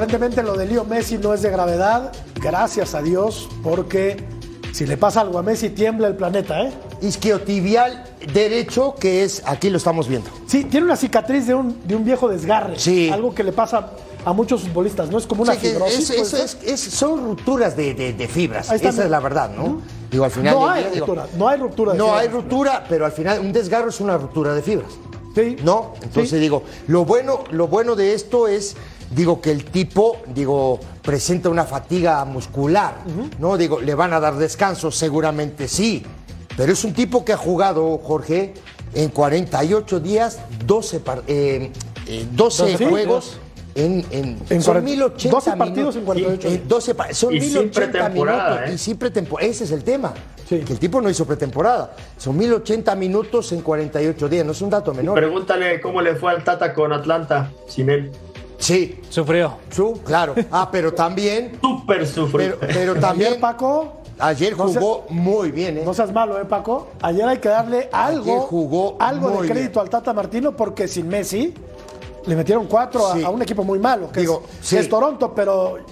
Aparentemente lo de Leo Messi no es de gravedad, gracias a Dios, porque si le pasa algo a Messi tiembla el planeta, ¿eh? Isquiotibial derecho, que es, aquí lo estamos viendo. Sí, tiene una cicatriz de un, de un viejo desgarre. Sí. Algo que le pasa a muchos futbolistas, ¿no? Es como una Sí, fibrosis. son rupturas de, de- de fibras. Esa es la verdad, ¿no? Digo, al final No hay día, digo, ruptura, no hay ruptura de No fibras. hay ruptura, pero al final un desgarro es una ruptura de fibras. Sí. ¿No? Entonces Sí. digo, lo bueno, lo bueno de esto es, digo, que el tipo, digo, presenta una fatiga muscular, ¿no? Digo, le van a dar descanso, seguramente sí. Pero es un tipo que ha jugado, Jorge, en 48 días, 12, par- eh, eh, 12 Sí. juegos. En, en, En son cuarenta- 1080 12 partidos en 48 Sí, días. eh, 12 pa- son Y sin 1080 pretemporada, minutos. ¿eh? Y sin pretemporada. Ese es el tema. Sí. Que el tipo no hizo pretemporada. Son 1080 minutos en 48 días. No es un dato menor. Pregúntale cómo le fue al Tata con Atlanta sin él. Sí, Sufrió. su, claro. Ah, pero también. [laughs] Súper sufrido. Pero, pero Ayer, también. Paco, Ayer no jugó muy bien, ¿eh? no seas malo, ¿eh, Paco? Ayer hay que darle algo, Ayer jugó algo de crédito bien. al Tata Martino porque sin Messi le metieron cuatro a- Sí. a, un equipo muy malo, que, Digo, es, sí. que es Toronto, pero eh,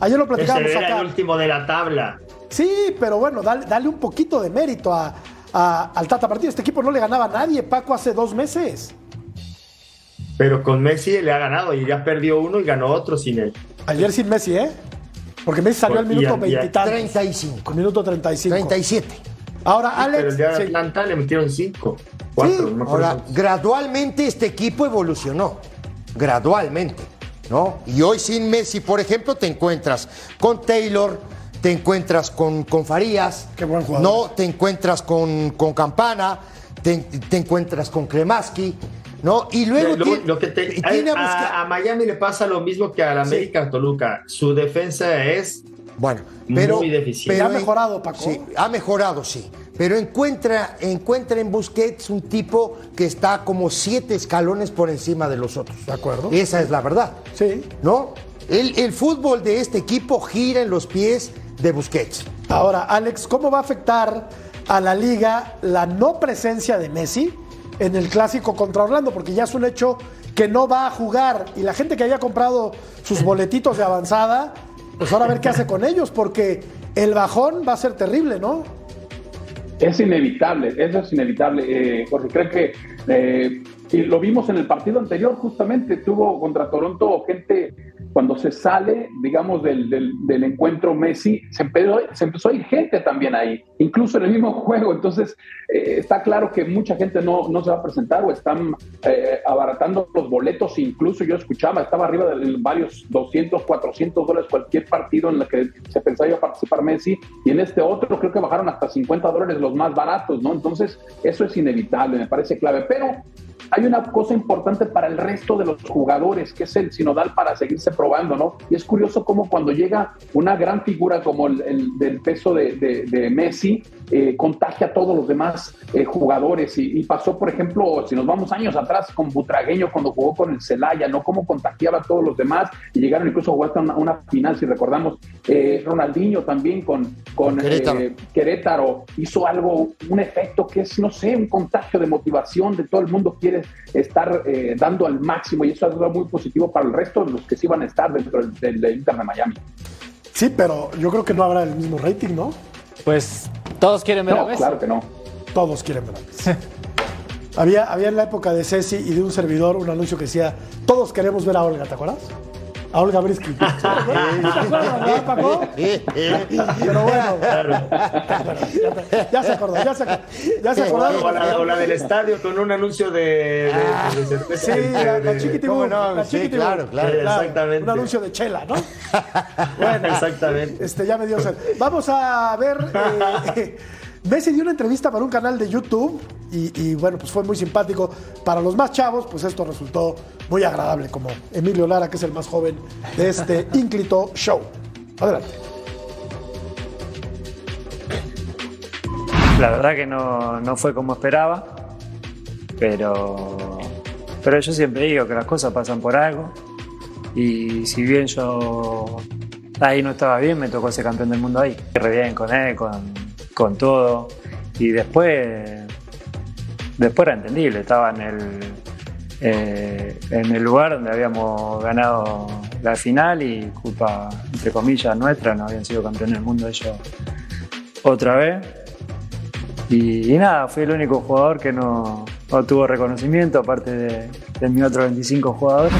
ayer lo Ese platicábamos era acá. el último de la tabla. Sí, pero bueno, dale, dale un poquito de mérito a, a- al Tata Martino. Este equipo no le ganaba a nadie, Paco, hace dos meses. Pero con Messi le ha ganado y ya perdió uno y ganó otro sin él. Ayer sin Messi, ¿eh? Porque Messi salió al minuto a- y a- veintitantos. 35. Al minuto 35. 37. Ahora, Pero Alex. el día de sí. Atlanta le metieron cinco. Cuatro, Sí. no me acuerdo Ahora, cuántos. gradualmente este equipo evolucionó. Gradualmente. ¿No? Y hoy sin Messi, por ejemplo, te encuentras con Taylor, te encuentras con, con Farías. Qué buen jugador. No, te encuentras con, con Campana, te, te encuentras con Kremaski, ¿no? Y luego Lo- tiene, lo que te- y tiene a a, a Miami le pasa lo mismo que al América Toluca. Su defensa es Bueno, pero, Muy deficiente. pero Ha mejorado, Paco. Sí, ha mejorado, sí. Pero encuentra, encuentra en Busquets un tipo que está como siete escalones por encima de los otros. De acuerdo. Esa es la verdad. Sí. ¿No? El, el fútbol de este equipo gira en los pies de Busquets. Ahora, Alex, ¿cómo va a afectar a la liga la no presencia de Messi en el clásico contra Orlando? Porque ya es un hecho que no va a jugar y la gente que había comprado sus [laughs] boletitos de avanzada, pues ahora a ver qué hace con ellos, porque el bajón va a ser terrible, ¿no? Es inevitable, eso es inevitable, eh, porque creo que eh, y lo vimos en el partido anterior, justamente tuvo contra Toronto gente, cuando se sale, digamos, del, del- encuentro Messi, se empezó, se empezó a ir gente también ahí, incluso en el mismo juego, entonces eh, está claro que mucha gente no, no se va a presentar o están eh, abaratando los boletos, incluso yo escuchaba, estaba arriba de varios 200, 400 dólares cualquier partido en el que se pensaba iba a participar Messi, y en este otro creo que bajaron hasta 50 dólares los más baratos, ¿no? Entonces, eso es inevitable, me parece clave, pero hay una cosa importante para el resto de los jugadores, que es el sinodal para seguirse probando, ¿no? Y es curioso cómo cuando llega una gran figura como el, del peso de, Messi, eh, contagia a todos los demás eh, jugadores. Y, pasó, por ejemplo, si nos vamos años atrás con Butragueño cuando jugó con el Celaya, ¿no? Cómo contagiaba a todos los demás y llegaron incluso a jugar una, una final, si recordamos. Eh, Ronaldinho también con, con Querétaro. hizo algo, un efecto que es, no sé, un contagio de motivación de todo el mundo quiere estar dando al máximo y eso es algo muy positivo para el resto de los que sí van a estar dentro del, del Inter de Miami. Sí, pero yo creo que no habrá el mismo rating, ¿no? Pues todos quieren ver no, a Messi. Claro que no. Todos quieren ver a Messi. [laughs] había, había en la época de Ceci y de un servidor un anuncio que decía, todos queremos ver a Olga, ¿te acuerdas? A Olga Brisky. [laughs] ¿Te acuerdas, Paco? Pero bueno, ya, se acordó, ya se, ya se acordó. O la, del estadio con un anuncio de, de, Sí, la, la Chiquitibú. No? La sí, claro, claro, Exactamente. Un anuncio de chela, ¿no? [laughs] Bueno, exactamente. Este, ya me dio sed. Vamos a ver... Eh, [laughs] Messi dio una entrevista para un canal de YouTube y, bueno, pues fue muy simpático. Para los más chavos, pues esto resultó muy agradable, como Emilio Lara, que es el más joven de este [laughs] ínclito show. Adelante. La verdad que no, no fue como esperaba, pero, pero yo siempre digo que las cosas pasan por algo y si bien yo ahí no estaba bien, me tocó ser campeón del mundo ahí. Re bien con él, con, con todo. Y después, después era entendible, estaba en el, eh, en el lugar donde habíamos ganado la final y culpa, entre comillas, nuestra, no habían sido campeones del mundo ellos otra vez. Y, nada, fui el único jugador que no, no tuvo reconocimiento, aparte de, de mis otros 25 jugadores.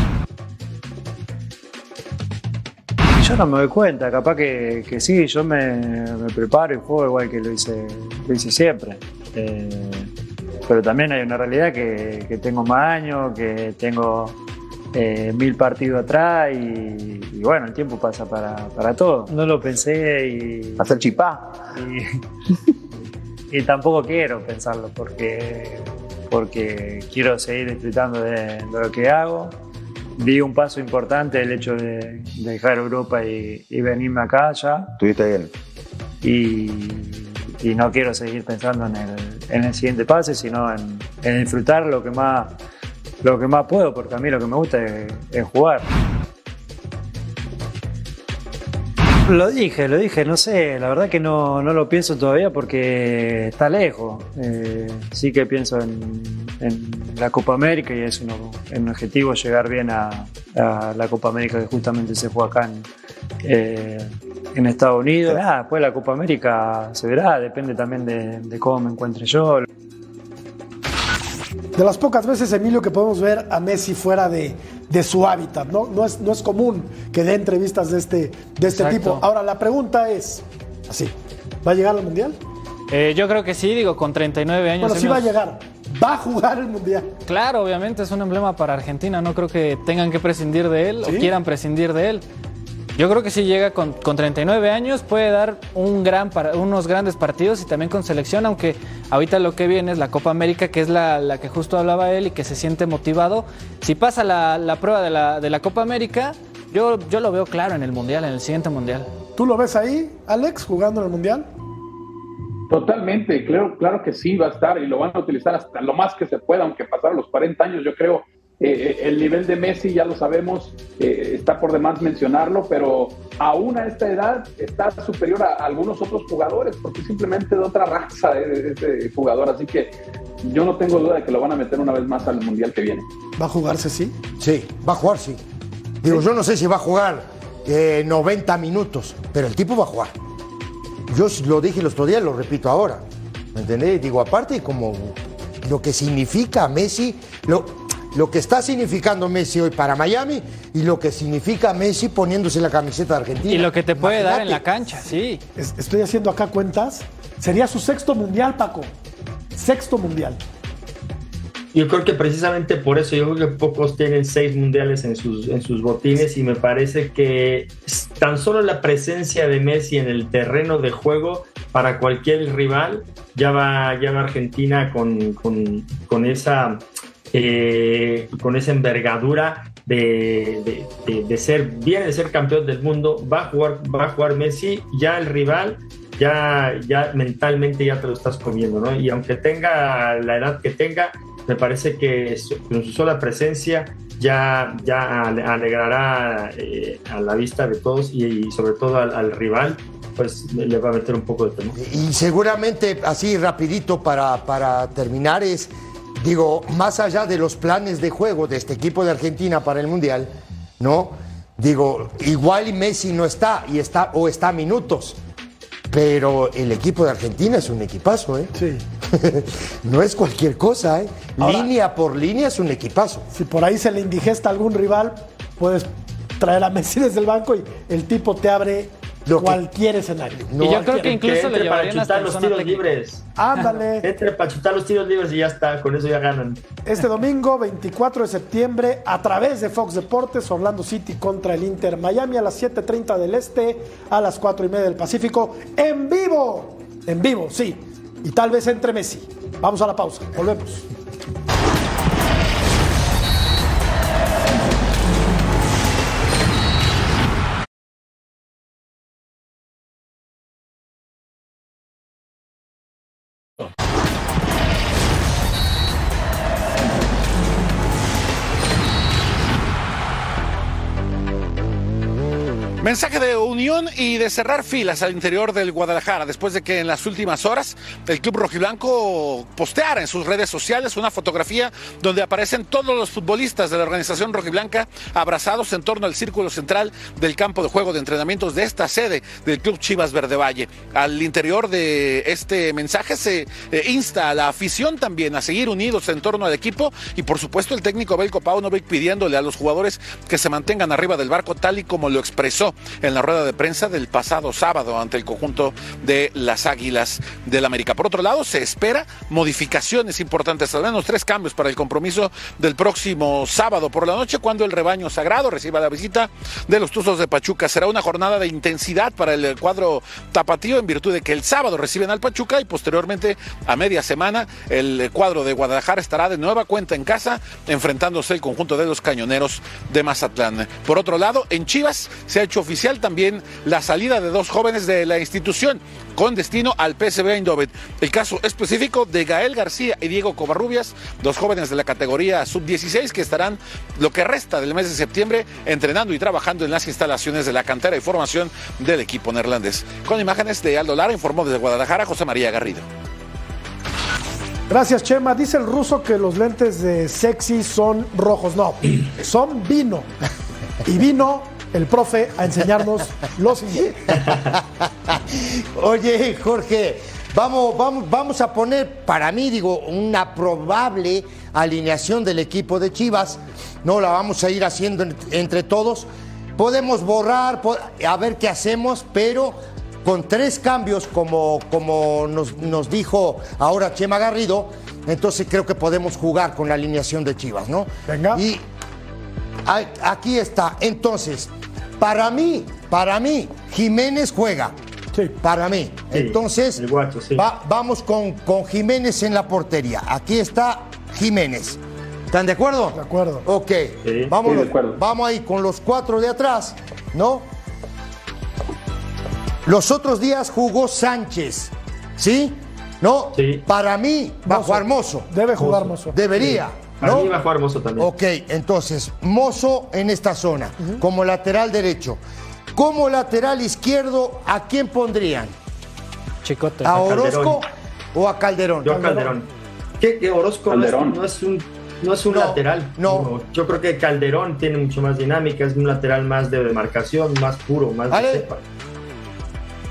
Yo no me doy cuenta, capaz que, que sí, yo me, preparo y juego igual que lo hice, lo hice siempre. Eh, pero también hay una realidad que, tengo más años, que tengo eh, mil partidos atrás y, bueno, el tiempo pasa para, para todo. No lo pensé y... Hacer chipá. [laughs] Y, tampoco quiero pensarlo porque, porque quiero seguir disfrutando de, de lo que hago vi un paso importante el hecho de, dejar Europa y, venirme acá ya. Estuviste bien. Y, y, no quiero seguir pensando en el, en el siguiente pase, sino en, disfrutar lo que, más, lo que más puedo, porque a mí lo que me gusta es jugar. Lo dije, lo dije, no sé, la verdad que no, no lo pienso todavía porque está lejos. Eh, sí que pienso en, la Copa América y es un, objetivo llegar bien a, la Copa América que justamente se fue acá en, eh, Estados Unidos. después la Copa América se verá, depende también de, de cómo me encuentre yo. De las pocas veces, Emilio, que podemos ver a Messi fuera de, de su hábitat, ¿no? No es, no es común que dé entrevistas de este, de este tipo. Ahora, la pregunta es, así, ¿va a llegar al Mundial? Eh, yo creo que sí, digo, con 39 años. Bueno, sí va a llegar. Va a jugar el Mundial. Claro, obviamente es un emblema para Argentina. No creo que tengan que prescindir de él o quieran prescindir de él. Yo creo que si llega con, 39 años, puede dar un gran unos grandes partidos y también con selección, aunque ahorita lo que viene es la Copa América, que es la, que justo hablaba él y que se siente motivado. Si pasa la, prueba de la, de la, Copa América, yo, yo lo veo claro en el Mundial, en el siguiente Mundial. ¿Tú lo ves ahí, Alex, jugando en el Mundial? Totalmente, claro, claro que sí va a estar y lo van a utilizar hasta lo más que se pueda, aunque pasaron los 40 años, yo creo eh, el nivel de Messi, ya lo sabemos, eh, está por demás mencionarlo, pero aún a esta edad está superior a, algunos otros jugadores, porque simplemente de otra raza este jugador. Así que yo no tengo duda de que lo van a meter una vez más al Mundial que viene. ¿Va a jugarse, sí? Sí, va a jugar, sí. Digo, yo no sé si va a jugar 90 eh, minutos, pero el tipo va a jugar. Yo lo dije el otro día, lo repito ahora. ¿Me entendés? Digo, aparte, como lo que significa Messi, lo, lo que está significando Messi hoy para Miami y lo que significa Messi poniéndose la camiseta de Argentina. Y lo que te puede dar en la cancha, sí. Estoy haciendo acá cuentas. Sería su sexto mundial, Paco. Sexto mundial. Yo creo que precisamente por eso, yo creo que pocos tienen seis mundiales en sus, en sus botines y me parece que tan solo la presencia de Messi en el terreno de juego para cualquier rival ya va, ya va Argentina con, con, con esa eh, con esa envergadura de, de, de, ser, viene de ser campeón del mundo, va a jugar, va a jugar Messi, ya el rival, ya, ya mentalmente ya te lo estás comiendo, ¿no? Y aunque tenga la edad que tenga, me parece que con su sola presencia ya, ya alegrará eh, a la vista de todos y, sobre todo al, rival pues le va a meter un poco de temor. Y seguramente, así rapidito para, para terminar, es, digo, más allá de los planes de juego de este equipo de Argentina para el Mundial, ¿no? Digo, igual Messi no está, y está, o está a minutos, pero el equipo de Argentina es un equipazo, ¿eh? Sí. [laughs] no es cualquier cosa, ¿eh? línea por línea es un equipazo. Si por ahí se le indigesta a algún rival, puedes traer a Messi desde el banco y el tipo te abre cualquier escenario. y yo creo que incluso le llevarían hasta los tiros libres. Ándale. [laughs] Entre para chutar los tiros libres y ya está, con eso ya ganan. Este domingo, 24 de septiembre, a través de Fox Deportes, Orlando City contra el Inter Miami a las 7:30 del Este, a las 4 y media del Pacífico, en vivo. En vivo, sí. Y tal vez entre Messi. Vamos a la pausa. Volvemos. Mensaje de unión y de cerrar filas al interior del Guadalajara después de que en las últimas horas el club rojiblanco posteara en sus redes sociales una fotografía donde aparecen todos los futbolistas de la organización rojiblanca abrazados en torno al círculo central del campo de juego de entrenamientos de esta sede del club Chivas Verde Valle. Al interior de este mensaje se eh, insta a la afición también a seguir unidos en torno al equipo y por supuesto el técnico Belko Paunovic pidiéndole a los jugadores que se mantengan arriba del barco tal y como lo expresó en la rueda de prensa del pasado sábado ante el conjunto de las Águilas del América. Por otro lado, se espera modificaciones importantes, al menos tres cambios para el compromiso del próximo sábado por la noche, cuando el rebaño sagrado reciba la visita de los Tuzos de Pachuca. Será una jornada de intensidad para el cuadro tapatío en virtud de que el sábado reciben al Pachuca y posteriormente a media semana el cuadro de Guadalajara estará de nueva cuenta en casa enfrentándose el conjunto de los cañoneros de Mazatlán. Por otro lado, en Chivas se ha hecho oficial también la salida de dos jóvenes de la institución con destino al PSV Eindhoven. El caso específico de Gael García y Diego Covarrubias, dos jóvenes de la categoría sub-16 que estarán lo que resta del mes de septiembre entrenando y trabajando en las instalaciones de la cantera y formación del equipo neerlandés. Con imágenes de Aldo Lara, informó desde Guadalajara José María Garrido. Gracias, Chema. Dice el ruso que los lentes de sexy son rojos. No, son vino. [laughs] Y vino el profe a enseñarnos lo siguiente. [laughs] Oye, Jorge, vamos, vamos, vamos a poner, para mí, digo, una probable alineación del equipo de Chivas. No la vamos a ir haciendo entre todos. Podemos borrar, a ver qué hacemos, pero con tres cambios, como, como nos, nos dijo ahora Chema Garrido, entonces creo que podemos jugar con la alineación de Chivas, ¿no? Venga. Y aquí está. Entonces, para mí, para mí, Jiménez juega. Sí. Para mí. Entonces, vamos con, con Jiménez en la portería. Aquí está Jiménez. ¿Están de acuerdo? De acuerdo. Ok. vamos, vamos ahí con los cuatro de atrás, ¿no? Los otros días jugó Sánchez, ¿sí? ¿No? Sí. Para mí, bajo Hermoso. Debe jugar Mozo. Debería. Para mí va a jugar Mozo también. Ok, entonces, Mozo en esta zona, como lateral derecho. Como lateral izquierdo, ¿a quién pondrían? Chicote. ¿A Orozco o a Calderón? Yo a Calderón. ¿Qué, Orozco No, es, un, no es un lateral. No. Yo creo que Calderón tiene mucho más dinámica, es un lateral más de demarcación, más puro, más de cepa.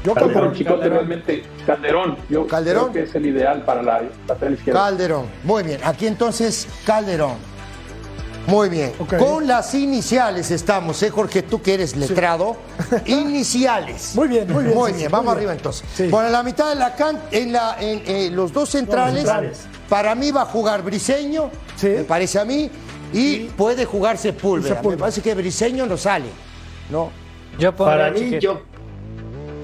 Yo Calderón, Chicote realmente Calderón. Yo Calderón. creo que es el ideal para la lateral izquierda. Calderón. Muy bien. Aquí entonces Calderón. Muy bien. Con las iniciales estamos, ¿eh, Jorge? Tú que eres letrado. [laughs] Iniciales. Muy bien, muy bien. Muy bien, vamos arriba entonces. Bueno, en la mitad de la can en, la, en, los dos centrales, para mí va a jugar Briseño, me parece a mí, y puede jugar Sepúlveda. Me parece que Briseño no sale, ¿no? Yo para mí, yo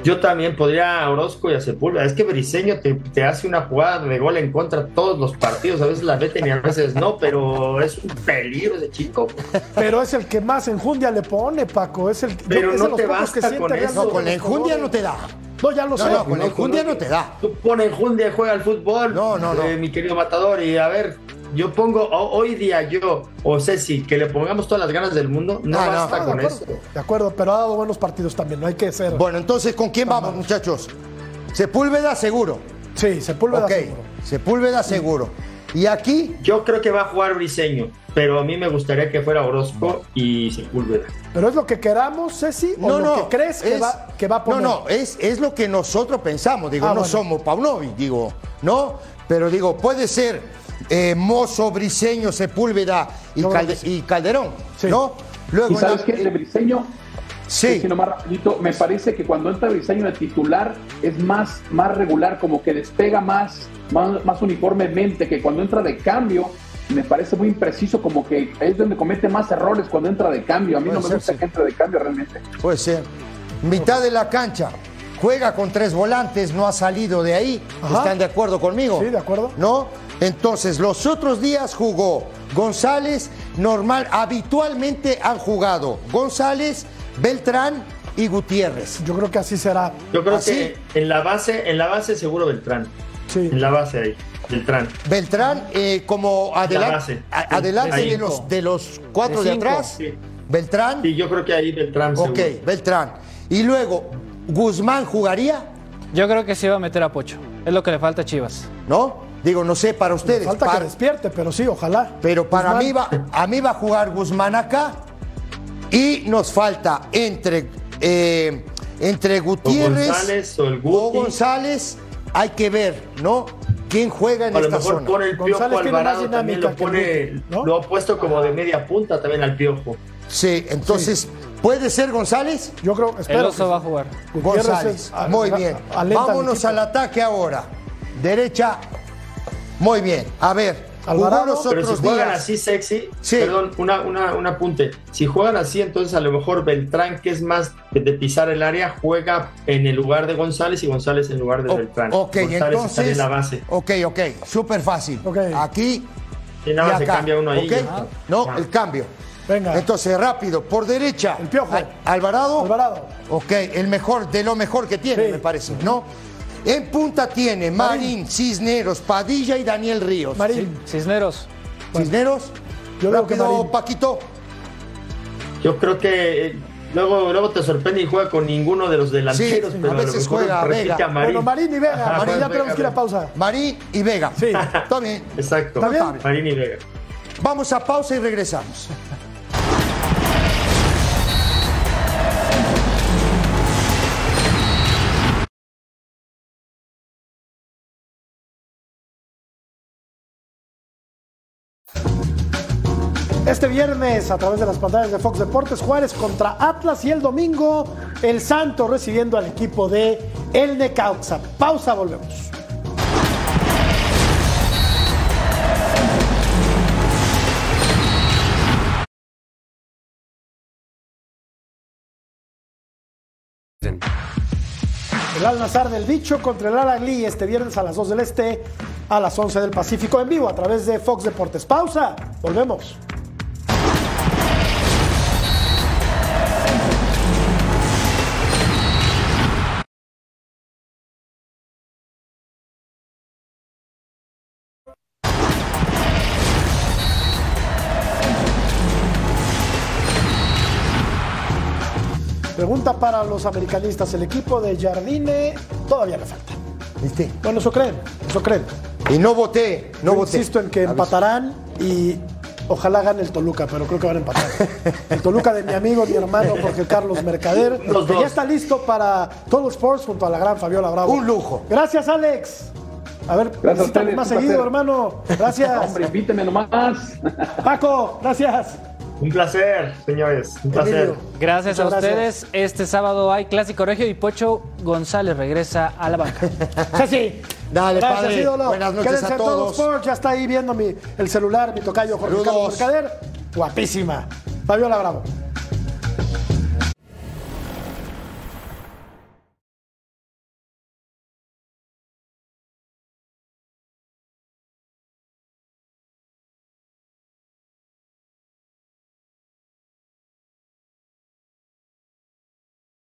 Yo también podría a Orozco y a Sepúlveda. Es que Briseño te, te, hace una jugada de gol en contra todos los partidos. A veces la meten y a veces no, pero es un peligro ese chico. Pero es el que más enjundia le pone, Paco. Es el pero no te basta con eso. No, con la enjundia no te da. No, ya lo no, sé. No, con la enjundia no te da. Tú pones enjundia y juega al fútbol. No, no, no. Eh, mi querido Matador. Y a ver, yo pongo hoy día yo o Ceci que le pongamos todas las ganas del mundo, no Ah, basta Ah, con de acuerdo, eso. De acuerdo, pero ha dado buenos partidos también, no hay que ser. Bueno, entonces, ¿con quién vamos, muchachos? Sepúlveda seguro. Sí, Sepúlveda Ok, seguro. Sepúlveda seguro. Y aquí, Yo creo que va a jugar Briseño, pero a mí me gustaría que fuera Orozco y Sepúlveda. Pero es lo que queramos, Ceci, o no, lo no. que crees que, es- va, que va a poner. No, no, es, es lo que nosotros pensamos. Digo, Ah, no bueno. somos Paunovic, digo, ¿no? Pero digo, puede ser eh, Mozo, Briseño, Sepúlveda y, Yo creo Calde- que sí. y Calderón, ¿no? Luego, ¿Y sabes la- qué? De Briseño, Sí. sí, nomás rapidito, me parece que cuando entra Briseño de titular es más, más regular, como que despega más, más, más uniformemente, que cuando entra de cambio, me parece muy impreciso, como que es donde comete más errores cuando entra de cambio. A mí Puede no me ser, gusta sí. que entre de cambio realmente. Puede ser. Mitad de la cancha. Juega con tres volantes, no ha salido de ahí. Ajá. ¿Están de acuerdo conmigo? Sí, de acuerdo. ¿No? Entonces, los otros días jugó González, normal, habitualmente han jugado González, Beltrán y Gutiérrez. Yo creo que así será. Yo creo ¿Así? que en la base, en la base seguro Beltrán. Sí. En la base ahí, Beltrán. Beltrán eh, como adelan- base. Sí, adelante de los, de los cuatro De atrás. Sí. Beltrán. Y yo creo que ahí Beltrán ok, seguro. Beltrán. Y luego, Guzmán jugaría, Yo creo que se iba a meter a Pocho. Es lo que le falta a Chivas. ¿no? Digo, no sé para ustedes. Falta para- que despierte, pero sí, ojalá. Pero para Guzmán. mí va, a mí va a jugar Guzmán acá y nos falta entre, eh, entre Gutiérrez González o el o. González. Hay que ver, ¿no? ¿Quién juega en A lo esta mejor zona? pone el Piojo González Alvarado, también lo el pone, Guti, ¿no? lo ha puesto como de media punta también al Piojo. Sí, entonces, ¿puede ser González? Yo creo, El espero. oso que- va a jugar. Gutiérrez González. Muy bien. Vámonos al ataque ahora. Derecha. Muy bien. A ver. Alvarado, jugó los Pero si otros juegan días. así sexy, Sí. perdón, una, una, un apunte. Si juegan así, entonces a lo mejor Beltrán, que es más de, de pisar el área, juega en el lugar de González y González en lugar de O- Beltrán. ok, González entonces. estaría en la base. Ok, ok. Súper fácil. Ok. Aquí Y nada y se cambia uno ahí. No, el cambio. Venga. Entonces, rápido, por derecha. El Piojo. Al- Alvarado. Alvarado. Ok, el mejor, de lo mejor que tiene, Sí. me parece, ¿no? En punta tiene Marín, Cisneros, Padilla y Daniel Ríos. Marín. Cisneros. Cisneros. Yo que Rápido, Marín. Paquito. Yo creo que eh, luego, luego te sorprende y juega con ninguno de los delanteros. Sí, pero a veces mejor juega Vega. a Marín. Bueno, Marín y Vega. Ajá, Marín, ya Vega, tenemos que ir a pausa. Marín y Vega. Sí. Está bien. Exacto. ¿Está bien? Marín y Vega. Vamos a pausa y regresamos. Este viernes, a través de las pantallas de Fox Deportes, Juárez contra Atlas y el domingo, el Santo recibiendo al equipo de El Necaxa. Pausa, volvemos. El Al Nazar del Bicho contra el Al Agli este viernes a las 2 del Este, a las 11 del Pacífico en vivo a través de Fox Deportes. Pausa, volvemos. Para los americanistas. El equipo de Jardine todavía le falta. ¿Viste? Bueno, eso creen, eso creen. Y no voté, no Yo voté. insisto en que empatarán y ojalá gane el Toluca, pero creo que van a empatar. El Toluca de mi amigo, mi hermano Jorge Carlos Mercader, Los que dos. ya está listo para Total Sports junto a la gran Fabiola Bravo. Un lujo. Gracias, Alex. A ver, Gracias más seguido, placer. hermano. Gracias. Hombre, invíteme nomás. Paco, gracias. Un placer, señores. Un placer. Gracias a ustedes. gracias. Este sábado hay Clásico Regio y Pocho González regresa a la banca. [laughs] Sí. Dale, Gracias, padre. ídolo. Buenas noches Quédense a todos. Sports, ya está ahí viendo mi, el celular, mi tocayo Jorge Saludos. Carlos Mercader. Guapísima. Fabiola Bravo.